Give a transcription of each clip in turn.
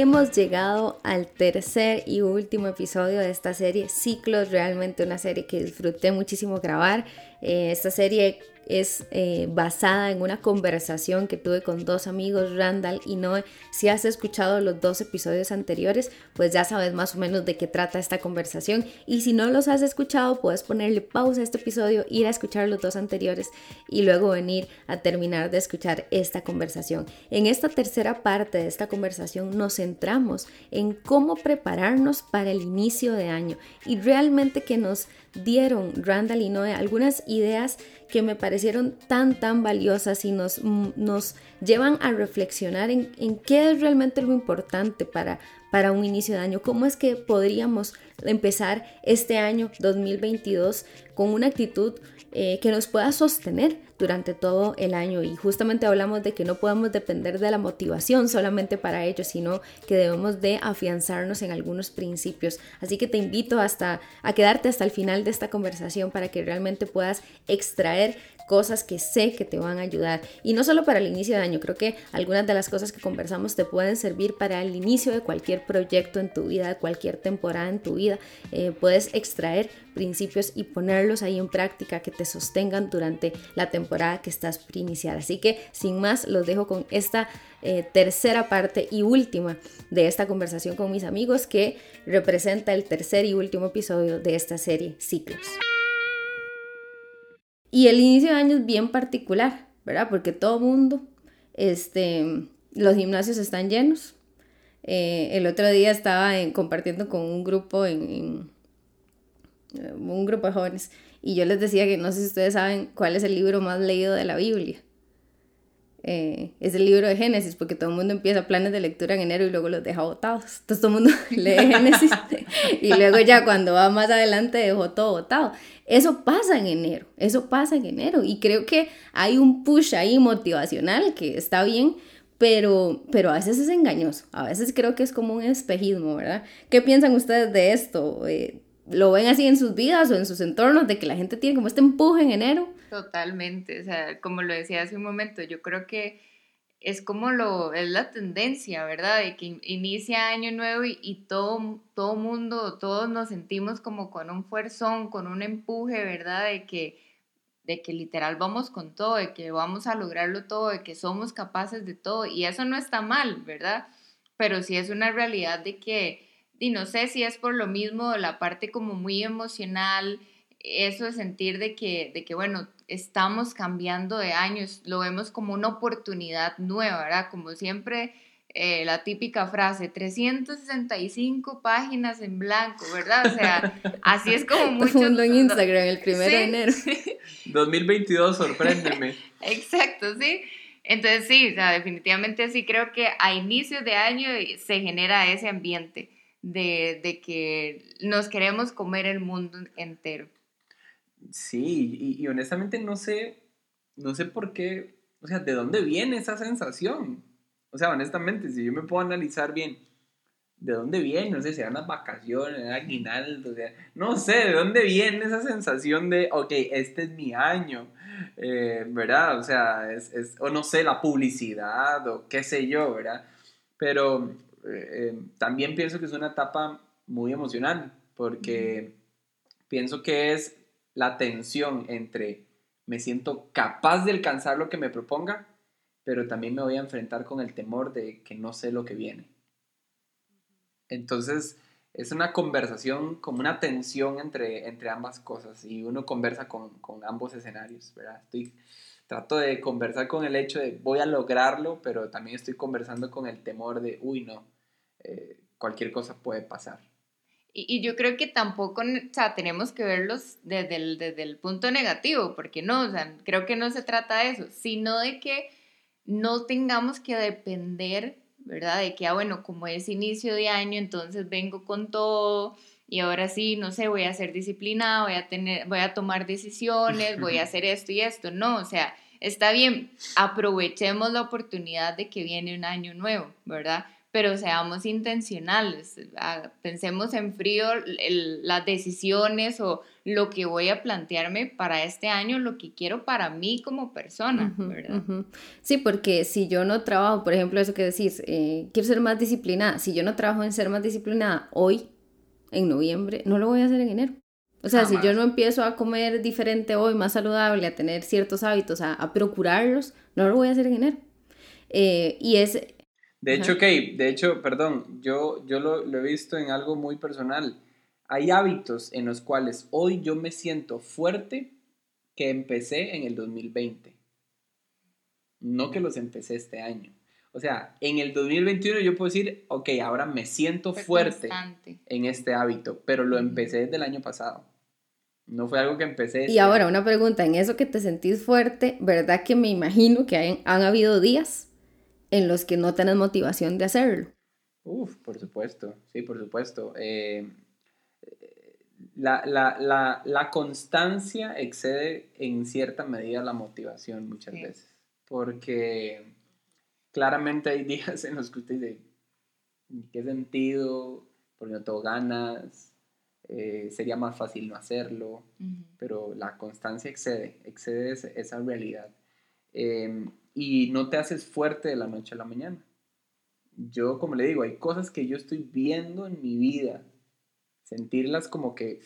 hemos llegado al tercer y último episodio de esta serie Ciclos, realmente una serie que disfruté muchísimo grabar. Eh, esta serie es eh, basada en una conversación que tuve con dos amigos, Randall y Noé. Si has escuchado los dos episodios anteriores, pues ya sabes más o menos de qué trata esta conversación. Y si no los has escuchado, puedes ponerle pausa a este episodio, ir a escuchar los dos anteriores y luego venir a terminar de escuchar esta conversación. En esta tercera parte de esta conversación nos centramos en cómo prepararnos para el inicio de año y realmente que nos dieron Randall y Noé algunas ideas que me parecieron tan, tan valiosas y nos, nos llevan a reflexionar en, en, qué es realmente lo importante para, para un inicio de año, cómo es que podríamos empezar este año 2022 con una actitud eh, que nos pueda sostener durante todo el año y justamente hablamos de que no podemos depender de la motivación solamente para ello, sino que debemos de afianzarnos en algunos principios. Así que te invito hasta a quedarte hasta el final de esta conversación para que realmente puedas extraer cosas que sé que te van a ayudar. Y no solo para el inicio de año, creo que algunas de las cosas que conversamos te pueden servir para el inicio de cualquier proyecto en tu vida, cualquier temporada en tu vida. Eh, puedes extraer principios y ponerlos ahí en práctica que te sostengan durante la temporada que estás por iniciar. Así que sin más, los dejo con esta eh, tercera parte y última de esta conversación con mis amigos que representa el tercer y último episodio de esta serie Ciclos. Y el inicio de año es bien particular, ¿verdad? Porque todo mundo, este, los gimnasios están llenos. Eh, el otro día estaba compartiendo con un grupo en, eh, un grupo de jóvenes y yo les decía que no sé si ustedes saben cuál es el libro más leído de la Biblia. Eh, es el libro de Génesis, porque todo el mundo empieza planes de lectura en enero y luego los deja botados. Entonces todo el mundo lee Génesis y luego ya cuando va más adelante dejó todo botado. Eso pasa en enero, eso pasa en enero y creo que hay un push ahí motivacional que está bien, pero, pero a veces es engañoso, a veces creo que es como un espejismo, ¿verdad? ¿Qué piensan ustedes de esto? Eh, ¿Lo ven así en sus vidas o en sus entornos de que la gente tiene como este empuje en enero? Totalmente, o sea, como lo decía hace un momento, yo creo que es como lo, es la tendencia, ¿verdad? De que inicia año nuevo y, todo, todo mundo, todos nos sentimos como con un fuerzón, con un empuje, ¿verdad? De que, de que literal vamos con todo, de que vamos a lograrlo todo, de que somos capaces de todo. Y eso no está mal, ¿verdad? Pero sí es una realidad de que, y no sé si es por lo mismo, la parte como muy emocional, eso de sentir de que, de que, bueno, estamos cambiando de años, lo vemos como una oportunidad nueva, ¿verdad? Como siempre, eh, la típica frase, 365 páginas en blanco, ¿verdad? O sea, así es como mucho... en Instagram el primero de enero. 2022, sorpréndeme. Exacto, sí. Entonces sí, o sea, definitivamente sí creo que a inicios de año se genera ese ambiente de, de que nos queremos comer el mundo entero. Sí, y, honestamente no sé, no sé por qué, o sea, ¿de dónde viene esa sensación? O sea, honestamente, si yo me puedo analizar bien, ¿de dónde viene? No sé, serán las vacaciones, aguinaldo, o no sé, ¿de dónde viene esa sensación de, ok, este es mi año? Eh, ¿Verdad? O sea, es, es, o no sé, la publicidad o qué sé yo, ¿verdad? Pero eh, eh, también pienso que es una etapa muy emocional, porque pienso que es la tensión entre me siento capaz de alcanzar lo que me proponga, pero también me voy a enfrentar con el temor de que no sé lo que viene. Entonces, es una conversación, como una tensión entre, entre ambas cosas y uno conversa con, ambos escenarios, ¿verdad? Estoy, trato de conversar con el hecho de voy a lograrlo, pero también estoy conversando con el temor de, uy, no, eh, cualquier cosa puede pasar. Y, yo creo que tampoco, o sea, tenemos que verlos desde el, desde el punto negativo, porque no, o sea, creo que no se trata de eso, sino de que no tengamos que depender, ¿verdad? De que, ah, bueno, como es inicio de año, entonces vengo con todo y ahora sí, no sé, voy a ser disciplinada, voy a tener, voy a tomar decisiones, voy a hacer esto y esto. No, o sea, está bien, aprovechemos la oportunidad de que viene un año nuevo, ¿verdad? Pero seamos intencionales, ah, pensemos en frío las decisiones o lo que voy a plantearme para este año, lo que quiero para mí como persona, ¿verdad? Sí, porque si yo no trabajo, por ejemplo, eso que decís, eh, quiero ser más disciplinada, si yo no trabajo en ser más disciplinada hoy, en noviembre, no lo voy a hacer en enero. O sea, si yo no empiezo a comer diferente hoy, más saludable, a tener ciertos hábitos, a, procurarlos, no lo voy a hacer en enero. Eh, y es de hecho, Kate, de hecho, perdón, yo, yo lo, he visto en algo muy personal. Hay hábitos en los cuales hoy yo me siento fuerte que empecé en el 2020. No que los empecé este año. O sea, en el 2021 yo puedo decir, ok, ahora me siento fuerte en este hábito, pero lo empecé desde el año pasado. No fue algo que empecé. Y ahora una pregunta, en eso que te sentís fuerte, ¿verdad que me imagino que han habido días en los que no tenés motivación de hacerlo. Uf, por supuesto, sí, por supuesto. Eh, la, constancia excede en cierta medida la motivación muchas veces, porque claramente hay días en los que usted dice, ¿qué sentido? Porque no tengo ganas, eh, sería más fácil no hacerlo, pero la constancia excede, excede esa, realidad. Eh, y no te haces fuerte de la noche a la mañana. Yo, como le digo, hay cosas que yo estoy viendo en mi vida, sentirlas como que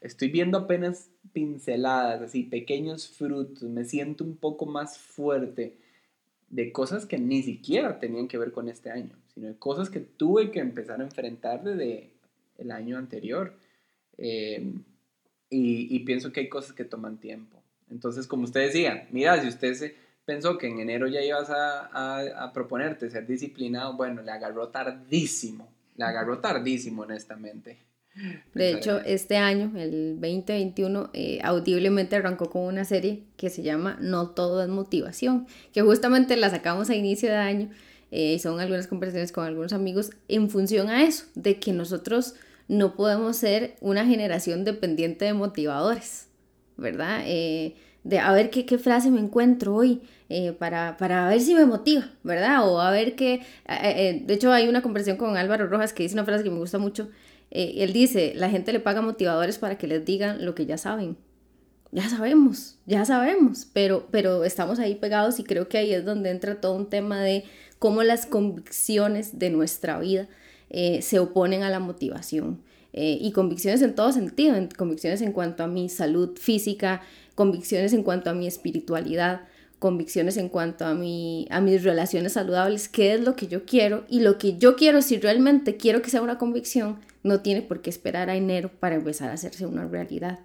estoy viendo apenas pinceladas, así pequeños frutos, me siento un poco más fuerte de cosas que ni siquiera tenían que ver con este año, sino de cosas que tuve que empezar a enfrentar desde el año anterior. Eh, y, y pienso que hay cosas que toman tiempo. Entonces, como usted decía, mira, si usted se pensó que en enero ya ibas a, a, proponerte ser disciplinado, bueno, le agarró tardísimo, le agarró tardísimo, honestamente. De hecho, este año, el 2021, eh, audiblemente arrancó con una serie que se llama No todo es motivación, que justamente la sacamos a inicio de año eh, y son algunas conversaciones con algunos amigos en función a eso, de que nosotros no podemos ser una generación dependiente de motivadores, ¿verdad? Eh, de a ver qué, qué frase me encuentro hoy eh, para, para, ver si me motiva, ¿verdad? O a ver qué... Eh, eh, de hecho, hay una conversación con Álvaro Rojas que dice una frase que me gusta mucho. él dice, la gente le paga motivadores para que les digan lo que ya saben. Ya sabemos, ya sabemos, pero, pero estamos ahí pegados y creo que ahí es donde entra todo un tema de cómo las convicciones de nuestra vida se oponen a la motivación. y convicciones en todo sentido, convicciones en cuanto a mi salud física, convicciones en cuanto a mi espiritualidad, convicciones en cuanto a, mi, a mis relaciones saludables, qué es lo que yo quiero y lo que yo quiero, si realmente quiero que sea una convicción, no tiene por qué esperar a enero para empezar a hacerse una realidad.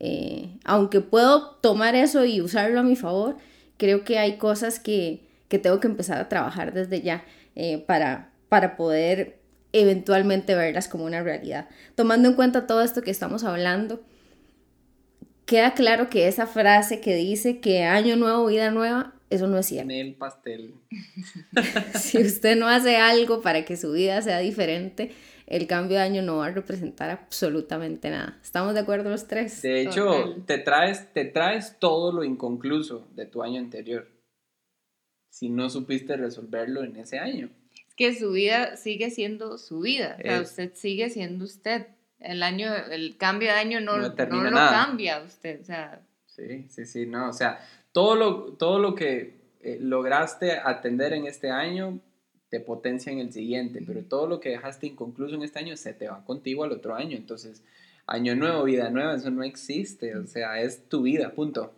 Eh, aunque puedo tomar eso y usarlo a mi favor, creo que hay cosas que, que tengo que empezar a trabajar desde ya eh, para, para poder eventualmente verlas como una realidad. Tomando en cuenta todo esto que estamos hablando, queda claro que esa frase que dice que año nuevo, vida nueva, eso no es cierto. el pastel. si usted no hace algo para que su vida sea diferente, el cambio de año no va a representar absolutamente nada. ¿Estamos de acuerdo los tres? De hecho, te traes, te traes todo lo inconcluso de tu año anterior. Si no supiste resolverlo en ese año. Es que su vida sigue siendo su vida. O sea, usted sigue siendo usted el año, el cambio de año no, no, lo cambia usted, o sea. Sí, sí, sí, no, o sea, todo lo, todo lo que eh, lograste atender en este año te potencia en el siguiente, pero todo lo que dejaste inconcluso en este año se te va contigo al otro año, entonces, año nuevo, vida nueva, eso no existe, o sea, es tu vida, punto.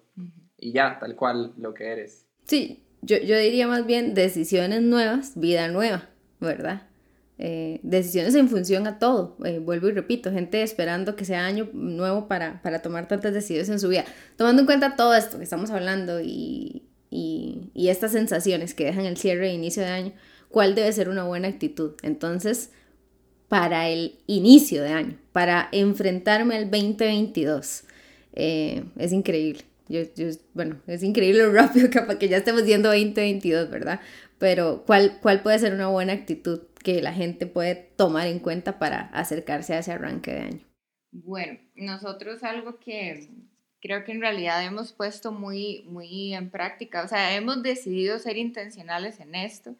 Y ya, tal cual lo que eres. Sí, yo, yo diría más bien decisiones nuevas, vida nueva, ¿verdad? Eh, decisiones en función a todo. Eh, vuelvo y repito, gente esperando que sea año nuevo para, para, tomar tantas decisiones en su vida. Tomando en cuenta todo esto que estamos hablando y, y, estas sensaciones que dejan el cierre e inicio de año, ¿cuál debe ser una buena actitud? Entonces, para el inicio de año, para enfrentarme al 2022, eh, es increíble. Yo, bueno, es increíble lo rápido que, que ya estemos viendo 2022, ¿verdad? Pero ¿cuál, ¿cuál puede ser una buena actitud que la gente puede tomar en cuenta para acercarse a ese arranque de año? Bueno, nosotros algo que creo que en realidad hemos puesto muy, muy en práctica, o sea, hemos decidido ser intencionales en esto,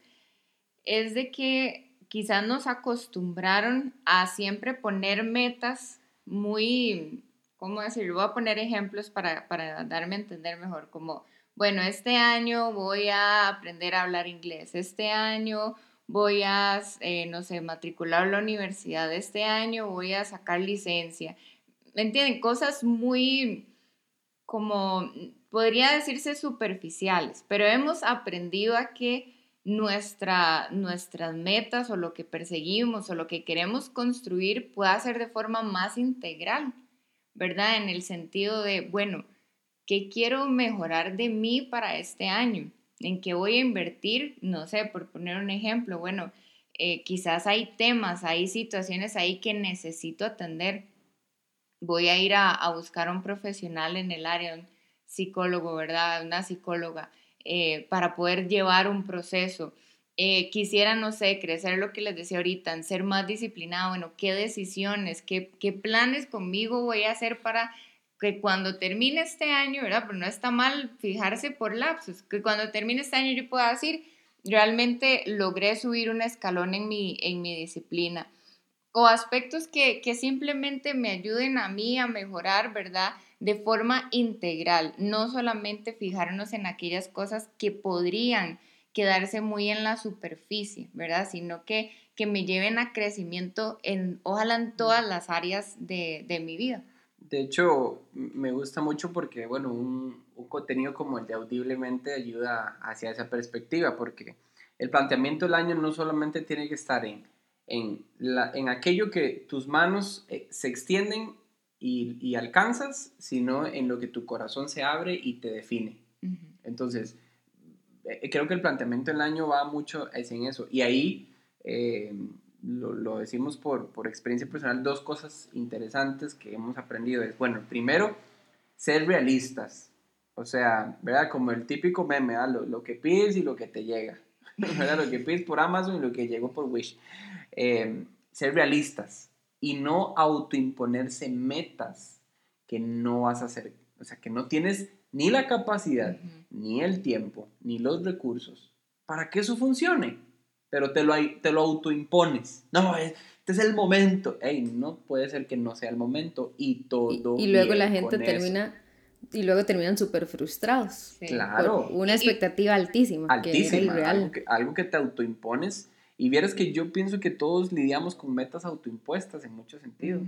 es de que quizás nos acostumbraron a siempre poner metas muy, ¿cómo decirlo? Voy a poner ejemplos para, para darme a entender mejor, como, bueno, este año voy a aprender a hablar inglés, este año voy a, eh, no sé, matricular a la universidad, este año voy a sacar licencia. ¿Me entienden? Cosas muy, como, podría decirse superficiales, pero hemos aprendido a que nuestra, nuestras metas o lo que perseguimos o lo que queremos construir pueda ser de forma más integral, ¿verdad? En el sentido de, bueno, ¿qué quiero mejorar de mí para este año? ¿En qué voy a invertir? No sé, por poner un ejemplo, bueno, eh, quizás hay temas, hay situaciones ahí que necesito atender. Voy a ir a, buscar a un profesional en el área, un psicólogo, ¿verdad? Una psicóloga eh, para poder llevar un proceso. Eh, quisiera, no sé, crecer lo que les decía ahorita, ser más disciplinado, bueno, qué decisiones, qué, qué planes conmigo voy a hacer para que cuando termine este año, ¿verdad? Pero no está mal fijarse por lapsos, que cuando termine este año yo pueda decir, realmente logré subir un escalón en mi, en mi disciplina. O aspectos que, que simplemente me ayuden a mí a mejorar, ¿verdad? de forma integral, no solamente fijarnos en aquellas cosas que podrían quedarse muy en la superficie, ¿verdad? Sino que, que me lleven a crecimiento en, ojalá en todas las áreas de, de mi vida. De hecho, me gusta mucho porque, bueno, un, un, contenido como el de Audiblemente ayuda hacia esa perspectiva, porque el planteamiento del año no solamente tiene que estar en, en, la, en aquello que tus manos eh, se extienden y, alcanzas, sino en lo que tu corazón se abre y te define. Entonces, eh, creo que el planteamiento del año va mucho en eso. Y ahí, eh, lo, decimos por, por, experiencia personal, dos cosas interesantes que hemos aprendido. Es, bueno, primero, ser realistas. O sea, ¿verdad? Como el típico meme, lo, lo, que pides y lo que te llega. ¿verdad? Lo que pides por Amazon y lo que llegó por Wish. Eh, ser realistas y no autoimponerse metas que no vas a hacer, o sea, que no tienes ni la capacidad, ni el tiempo, ni los recursos para que eso funcione, pero te lo, te lo autoimpones. No, este es el momento. Ey, no puede ser que no sea el momento y todo. Y, luego la gente termina y luego terminan súper frustrados. Claro. una expectativa altísima. Altísima. Algo, que, algo que te autoimpones y vieras que yo pienso que todos lidiamos con metas autoimpuestas en muchos sentidos.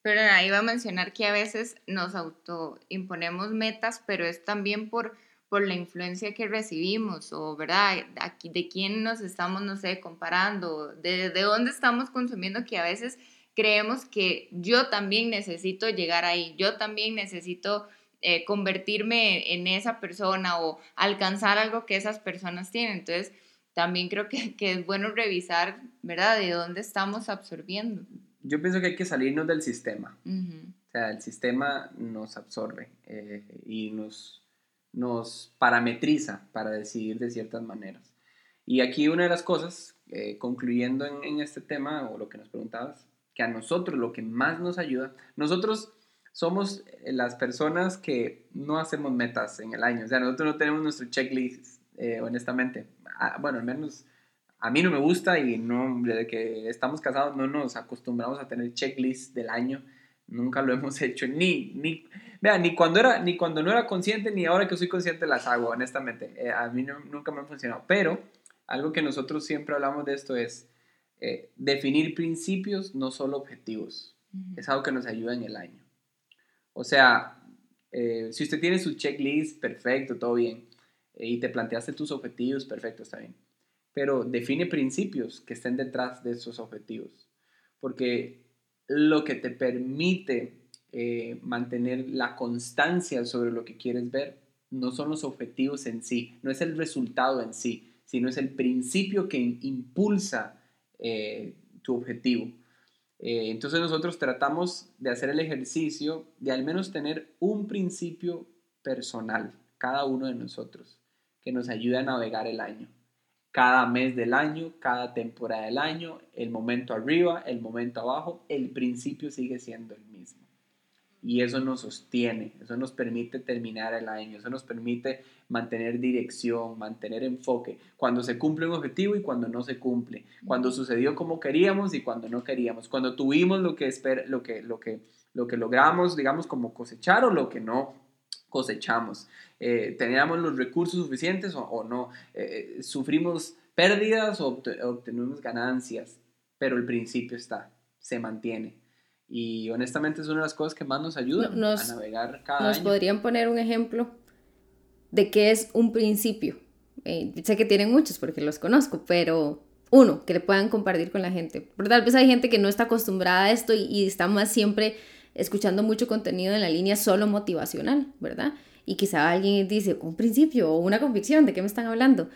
Pero ahí va a mencionar que a veces nos autoimponemos metas, pero es también por, por la influencia que recibimos, o verdad, aquí, de quién nos estamos, no sé, comparando, de, de dónde estamos consumiendo, que a veces creemos que yo también necesito llegar ahí, yo también necesito eh, convertirme en esa persona o alcanzar algo que esas personas tienen. Entonces, también creo que, que, es bueno revisar, ¿verdad?, de dónde estamos absorbiendo. Yo pienso que hay que salirnos del sistema. O sea, el sistema nos absorbe eh, y nos, nos parametriza para decidir de ciertas maneras. Y aquí una de las cosas, eh, concluyendo en, este tema, o lo que nos preguntabas, que a nosotros lo que más nos ayuda, nosotros somos las personas que no hacemos metas en el año. O sea, nosotros no tenemos nuestro checklist, eh, honestamente bueno, al menos a mí no me gusta y no, desde que estamos casados no nos acostumbramos a tener checklist del año, nunca lo hemos hecho, ni, ni, vean, ni cuando, era, ni cuando no era consciente, ni ahora que soy consciente las hago, honestamente, eh, a mí nunca me han funcionado, pero algo que nosotros siempre hablamos de esto es eh, definir principios, no solo objetivos, es algo que nos ayuda en el año. O sea, eh, si usted tiene su checklist, perfecto, todo bien y te planteaste tus objetivos, perfecto, está bien. Pero define principios que estén detrás de esos objetivos. Porque lo que te permite eh, mantener la constancia sobre lo que quieres ver no son los objetivos en sí, no es el resultado en sí, sino es el principio que impulsa eh, tu objetivo. Eh, entonces nosotros tratamos de hacer el ejercicio de al menos tener un principio personal, cada uno de nosotros que nos ayude a navegar el año. Cada mes del año, cada temporada del año, el momento arriba, el momento abajo, el principio sigue siendo el mismo. Y eso nos sostiene, eso nos permite terminar el año, eso nos permite mantener dirección, mantener enfoque, cuando se cumple un objetivo y cuando no se cumple, cuando sucedió como queríamos y cuando no queríamos, cuando tuvimos lo que, esper lo que, lo que, lo que logramos, digamos, como cosechar o lo que no cosechamos. Eh, ¿Teníamos los recursos suficientes o, no? Eh, eh, ¿Sufrimos pérdidas o obtenemos ganancias? Pero el principio está, se mantiene. Y honestamente es una de las cosas que más nos ayuda a navegar cada nos podrían poner un ejemplo de qué es un principio. Eh, sé que tienen muchos porque los conozco, pero uno, que le puedan compartir con la gente. Pero tal vez hay gente que no está acostumbrada a esto y, está más siempre escuchando mucho contenido en la línea solo motivacional, ¿verdad? Y quizá alguien dice, un principio o una convicción, ¿de qué me están hablando?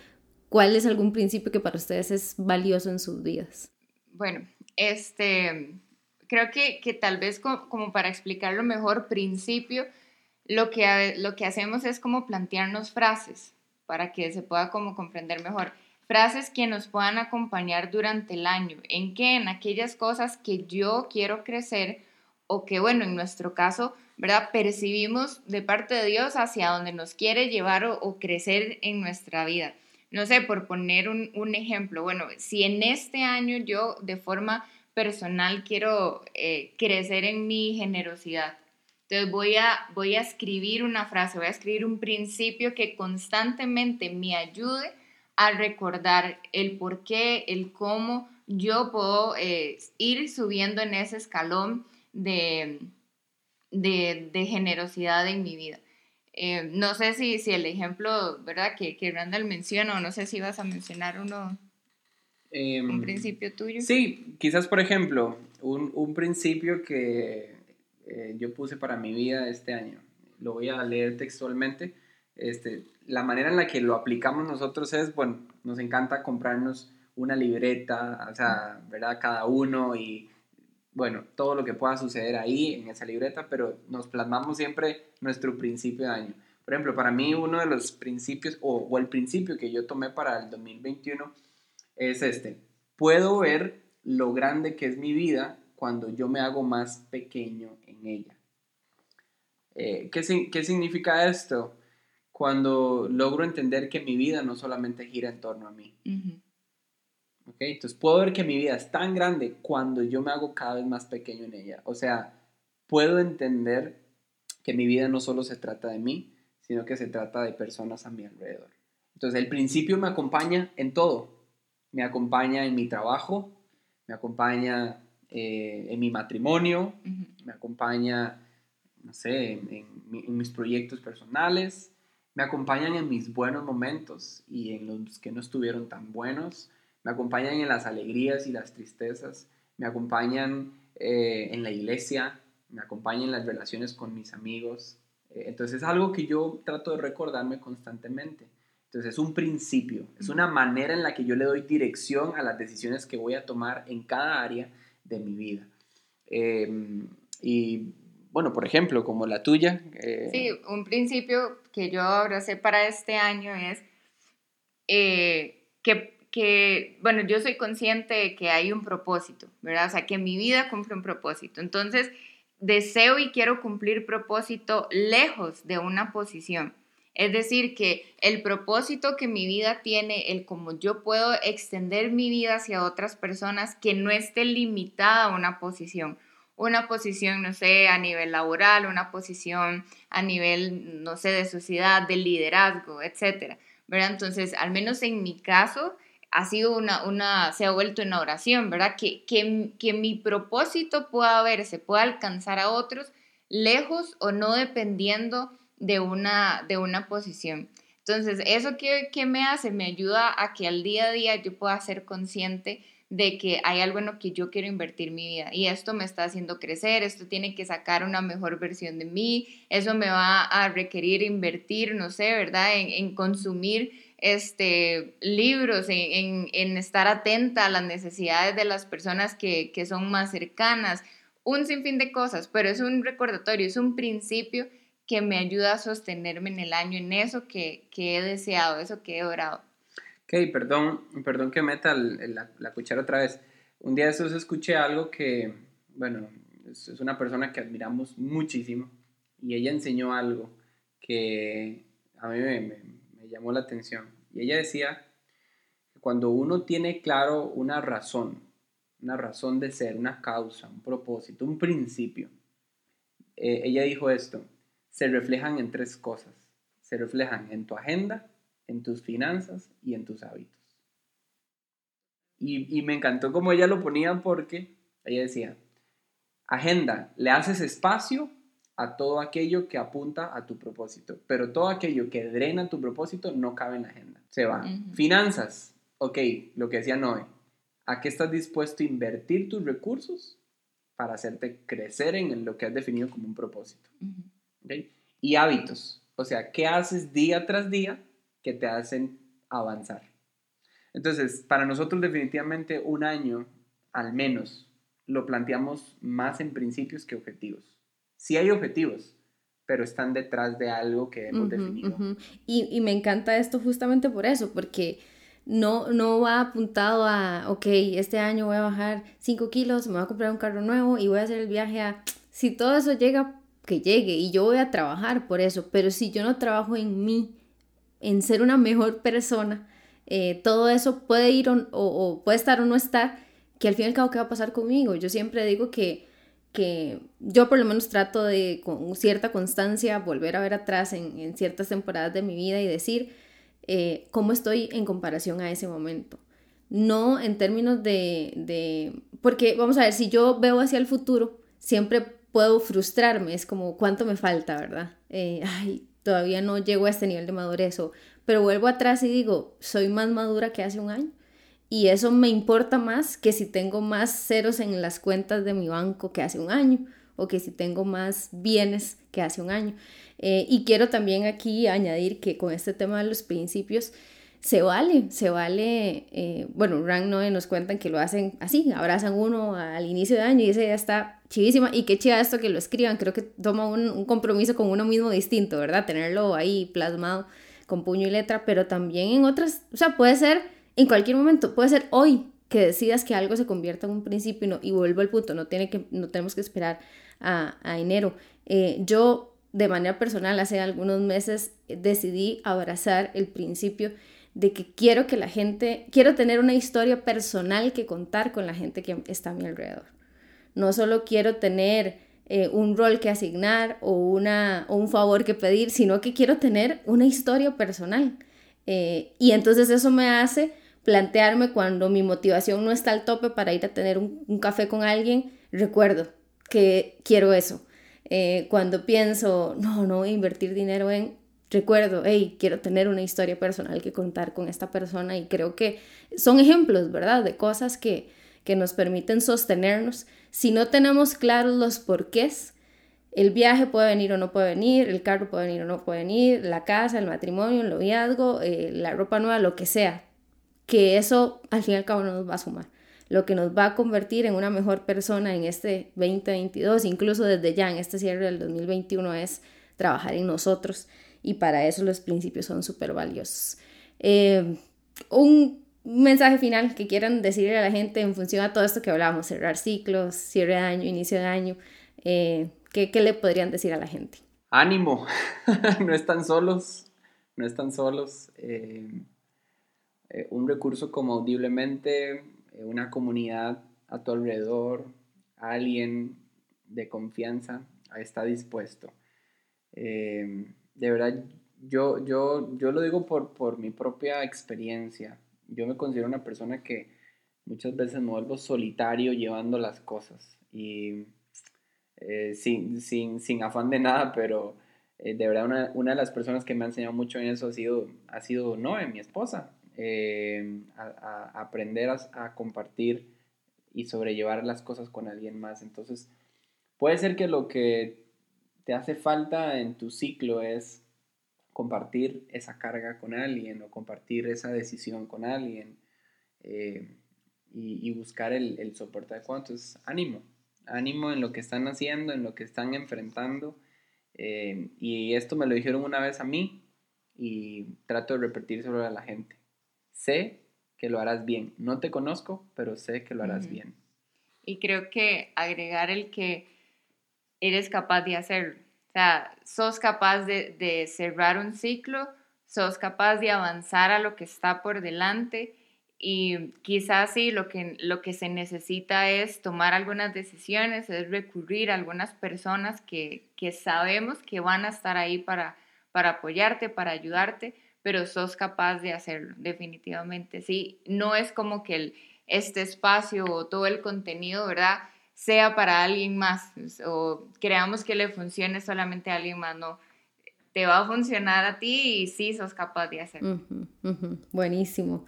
¿Cuál es algún principio que para ustedes es valioso en sus vidas? Bueno, este, creo que, que tal vez como, para explicarlo mejor, principio, lo que, lo que hacemos es como plantearnos frases para que se pueda como comprender mejor. Frases que nos puedan acompañar durante el año. ¿En qué? En aquellas cosas que yo quiero crecer o que, bueno, en nuestro caso, ¿verdad? Percibimos de parte de Dios hacia donde nos quiere llevar o, crecer en nuestra vida. No sé, por poner un, un, ejemplo, bueno, si en este año yo de forma personal quiero eh, crecer en mi generosidad. Entonces voy a, voy a escribir una frase, voy a escribir un principio que constantemente me ayude a recordar el por qué, el cómo yo puedo eh, ir subiendo en ese escalón de, de, generosidad en mi vida. Eh, no sé si, si el ejemplo, ¿verdad? Que, que Randall menciona, o no sé si vas a mencionar uno un em, principio tuyo. Sí, quizás por ejemplo, un, un principio que eh, yo puse para mi vida este año. Lo voy a leer textualmente. Este, la manera en la que lo aplicamos nosotros es, bueno, nos encanta comprarnos una libreta, o sea, ¿verdad? Cada uno y, bueno, todo lo que pueda suceder ahí en esa libreta, pero nos plasmamos siempre nuestro principio de año. Por ejemplo, para mí uno de los principios, o, o el principio que yo tomé para el 2021, es este. Puedo ver lo grande que es mi vida cuando yo me hago más pequeño en ella. Eh, ¿qué, significa esto? Cuando logro entender que mi vida no solamente gira en torno a mí. Entonces puedo ver que mi vida es tan grande cuando yo me hago cada vez más pequeño en ella. O sea, puedo entender que mi vida no solo se trata de mí, sino que se trata de personas a mi alrededor. Entonces el principio me acompaña en todo me acompaña en mi trabajo, me acompaña eh, en mi matrimonio, me acompaña, no sé, en, mis proyectos personales, me acompañan en mis buenos momentos y en los que no estuvieron tan buenos, me acompañan en las alegrías y las tristezas, me acompañan eh, en la iglesia, me acompañan en las relaciones con mis amigos. Eh, entonces es algo que yo trato de recordarme constantemente. Entonces es un principio, es una manera en la que yo le doy dirección a las decisiones que voy a tomar en cada área de mi vida. Em, y bueno, por ejemplo, como la tuya. Eh, sí, un principio que yo abracé para este año es eh, que, que, bueno, yo soy consciente de que hay un propósito, ¿verdad? O sea, que mi vida cumple un propósito. Entonces, deseo y quiero cumplir propósito lejos de una posición. Es decir, que el propósito que mi vida tiene, el cómo yo puedo extender mi vida hacia otras personas, que no esté limitada a una posición. Una posición, no sé, a nivel laboral, una posición a nivel, no sé, de sociedad, de liderazgo, etcétera. ¿Verdad? Entonces, al menos en mi caso, ha sido una, una se ha vuelto una oración, ¿verdad? Que, que, que mi propósito pueda verse, pueda alcanzar a otros, lejos o no dependiendo de una, de una posición. Entonces, ¿eso qué, qué me hace? Me ayuda a que al día a día yo pueda ser consciente de que hay algo en lo que yo quiero invertir mi vida y esto me está haciendo crecer, esto tiene que sacar una mejor versión de mí, eso me va a requerir invertir, no sé, ¿verdad? En, consumir este, libros, en, en, estar atenta a las necesidades de las personas que, que son más cercanas, un sinfín de cosas, pero es un recordatorio, es un principio que me ayuda a sostenerme en el año, en eso que, que he deseado, eso que he orado. Ok, perdón, perdón que meta la, la, cuchara otra vez. Un día de esos escuché algo que, bueno, es, una persona que admiramos muchísimo y ella enseñó algo que a mí me, me llamó la atención. Y ella decía que cuando uno tiene claro una razón, una razón de ser, una causa, un propósito, un principio, eh, ella dijo esto, se reflejan en tres cosas. Se reflejan en tu agenda, en tus finanzas y en tus hábitos. Y, y me encantó como ella lo ponía porque ella decía, agenda, le haces espacio a todo aquello que apunta a tu propósito, pero todo aquello que drena tu propósito no cabe en la agenda, se va. Finanzas, ok, lo que decía Noé, ¿a qué estás dispuesto a invertir tus recursos para hacerte crecer en lo que has definido como un propósito? Y hábitos, o sea, ¿qué haces día tras día que te hacen avanzar? Entonces, para nosotros definitivamente un año, al menos, lo planteamos más en principios que objetivos. Sí hay objetivos, pero están detrás de algo que hemos definido. y, y, me encanta esto justamente por eso, porque no, no va apuntado a, ok, este año voy a bajar 5 kilos, me voy a comprar un carro nuevo y voy a hacer el viaje a... Si todo eso llega, que llegue y yo voy a trabajar por eso, pero si yo no trabajo en mí, en ser una mejor persona, eh, todo eso puede ir o, o, puede estar o no estar, que al fin y al cabo, ¿qué va a pasar conmigo? Yo siempre digo que, que yo por lo menos trato de con cierta constancia volver a ver atrás en, en ciertas temporadas de mi vida y decir eh, cómo estoy en comparación a ese momento. No en términos de, de, porque vamos a ver, si yo veo hacia el futuro, siempre puedo frustrarme, es como cuánto me falta, ¿verdad? Eh, ay, todavía no llego a este nivel de madurez, o, pero vuelvo atrás y digo, soy más madura que hace un año. Y eso me importa más que si tengo más ceros en las cuentas de mi banco que hace un año o que si tengo más bienes que hace un año. Eh, y quiero también aquí añadir que con este tema de los principios, se vale, se vale, eh, bueno, Rank Noe nos cuentan que lo hacen así, abrazan uno al inicio de año y dice, ya está chivísima, y qué chiva esto que lo escriban, creo que toma un, compromiso con uno mismo distinto, ¿verdad? Tenerlo ahí plasmado con puño y letra, pero también en otras, o sea, puede ser en cualquier momento, puede ser hoy que decidas que algo se convierta en un principio y, no, vuelvo al punto, no, tiene que, no tenemos que esperar a, enero. Eh, yo de manera personal hace algunos meses decidí abrazar el principio de que quiero que la gente, quiero tener una historia personal que contar con la gente que está a mi alrededor. No solo quiero tener eh, un rol que asignar o, una, o un favor que pedir, sino que quiero tener una historia personal. Eh, y entonces eso me hace plantearme cuando mi motivación no está al tope para ir a tener un café con alguien, recuerdo que quiero eso eh, cuando pienso, no, no invertir dinero en, recuerdo, hey, quiero tener una historia personal que contar con esta persona y creo que son ejemplos, ¿verdad? De cosas que, que nos permiten sostenernos. Si no tenemos claros los porqués, el viaje puede venir o no puede venir, el carro puede venir o no puede venir, la casa, el matrimonio, el noviazgo, eh, la ropa nueva, lo que sea, que eso al fin y al cabo no nos va a sumar lo que nos va a convertir en una mejor persona en este 2022, incluso desde ya en este cierre del 2021, es trabajar en nosotros y para eso los principios son súper valiosos. Eh, un mensaje final que quieran decirle a la gente en función a todo esto que hablábamos, cerrar ciclos, cierre de año, inicio de año, eh, ¿qué, le podrían decir a la gente? Ánimo, no están solos, no están solos. Eh, un recurso como audiblemente eh, una comunidad a tu alrededor, alguien de confianza está dispuesto. Eh, de verdad, yo, yo, yo lo digo por, por mi propia experiencia. Yo me considero una persona que muchas veces me vuelvo solitario llevando las cosas y eh, sin, sin, sin, afán de nada, pero de verdad una, una, de las personas que me ha enseñado mucho en eso ha sido, ha sido Noé, mi esposa. Eh, a, aprender a, compartir y sobrellevar las cosas con alguien más. Entonces, puede ser que lo que te hace falta en tu ciclo es compartir esa carga con alguien o compartir esa decisión con alguien eh, y, buscar el, el soporte adecuado. Entonces, ánimo, ánimo en lo que están haciendo, en lo que están enfrentando. Eh, y esto me lo dijeron una vez a mí y trato de repetírselo a la gente sé que lo harás bien. No te conozco, pero sé que lo harás bien. Y creo que agregar el que eres capaz de hacerlo. O sea, sos capaz de, de cerrar un ciclo, sos capaz de avanzar a lo que está por delante y quizás sí, lo que, lo que se necesita es tomar algunas decisiones, es recurrir a algunas personas que, que sabemos que van a estar ahí para, para apoyarte, para ayudarte, pero sos capaz de hacerlo, definitivamente. Sí, no es como que el, este espacio o todo el contenido, ¿verdad? Sea para alguien más o creamos que le funcione solamente a alguien más, no. Te va a funcionar a ti y sí sos capaz de hacerlo. Buenísimo.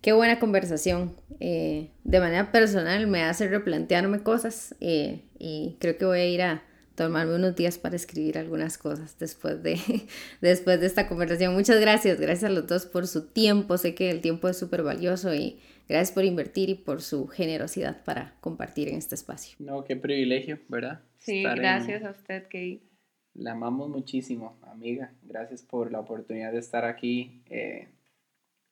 Qué buena conversación. Eh, de manera personal me hace replantearme cosas eh, y creo que voy a ir a tomarme unos días para escribir algunas cosas después de, después de esta conversación. Muchas gracias, gracias a los dos por su tiempo. Sé que el tiempo es súper valioso y gracias por invertir y por su generosidad para compartir en este espacio. No, qué privilegio, ¿verdad? Sí, gracias a usted, Kate. La amamos muchísimo, amiga. Gracias por la oportunidad de estar aquí. Eh,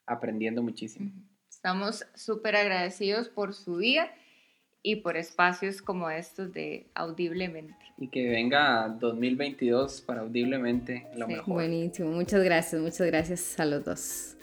aprendiendo muchísimo. Estamos súper agradecidos por su día y por espacios como estos de Audiblemente. Y que venga 2022 para Audiblemente lo mejor. Buenísimo, muchas gracias, muchas gracias a los dos.